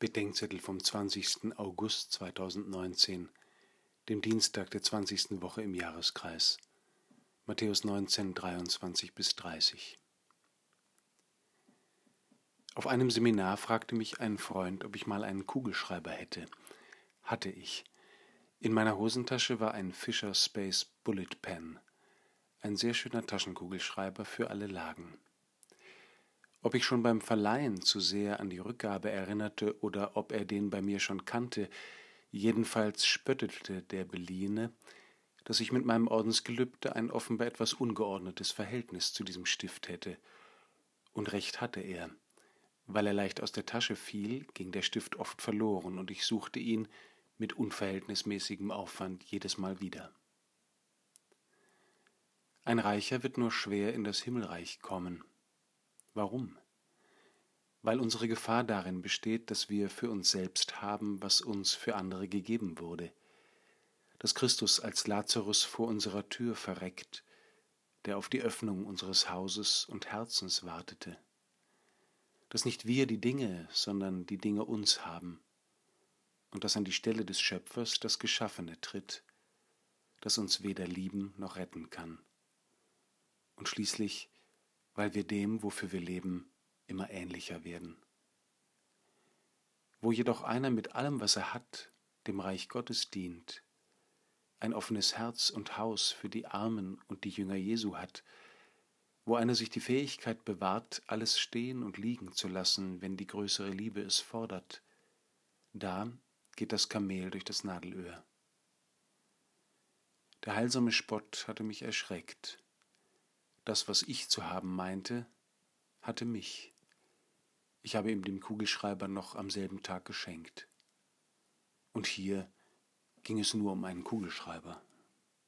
Bedenkzettel vom 20. August 2019, dem Dienstag der 20. Woche im Jahreskreis. Matthäus 19, 23 bis 30. Auf einem Seminar fragte mich ein Freund, ob ich mal einen Kugelschreiber hätte. Hatte ich. In meiner Hosentasche war ein Fisher Space Bullet Pen, ein sehr schöner Taschenkugelschreiber für alle Lagen. Ob ich schon beim Verleihen zu sehr an die Rückgabe erinnerte oder ob er den bei mir schon kannte, jedenfalls spöttete der Beliehene, dass ich mit meinem Ordensgelübde ein offenbar etwas ungeordnetes Verhältnis zu diesem Stift hätte. Und recht hatte er. Weil er leicht aus der Tasche fiel, ging der Stift oft verloren, und ich suchte ihn mit unverhältnismäßigem Aufwand jedes Mal wieder. Ein Reicher wird nur schwer in das Himmelreich kommen, Warum? Weil unsere Gefahr darin besteht, dass wir für uns selbst haben, was uns für andere gegeben wurde, dass Christus als Lazarus vor unserer Tür verreckt, der auf die Öffnung unseres Hauses und Herzens wartete, dass nicht wir die Dinge, sondern die Dinge uns haben, und dass an die Stelle des Schöpfers das Geschaffene tritt, das uns weder lieben noch retten kann. Und schließlich weil wir dem, wofür wir leben, immer ähnlicher werden. Wo jedoch einer mit allem, was er hat, dem Reich Gottes dient, ein offenes Herz und Haus für die Armen und die Jünger Jesu hat, wo einer sich die Fähigkeit bewahrt, alles stehen und liegen zu lassen, wenn die größere Liebe es fordert, da geht das Kamel durch das Nadelöhr. Der heilsame Spott hatte mich erschreckt, das, was ich zu haben meinte, hatte mich. Ich habe ihm den Kugelschreiber noch am selben Tag geschenkt. Und hier ging es nur um einen Kugelschreiber.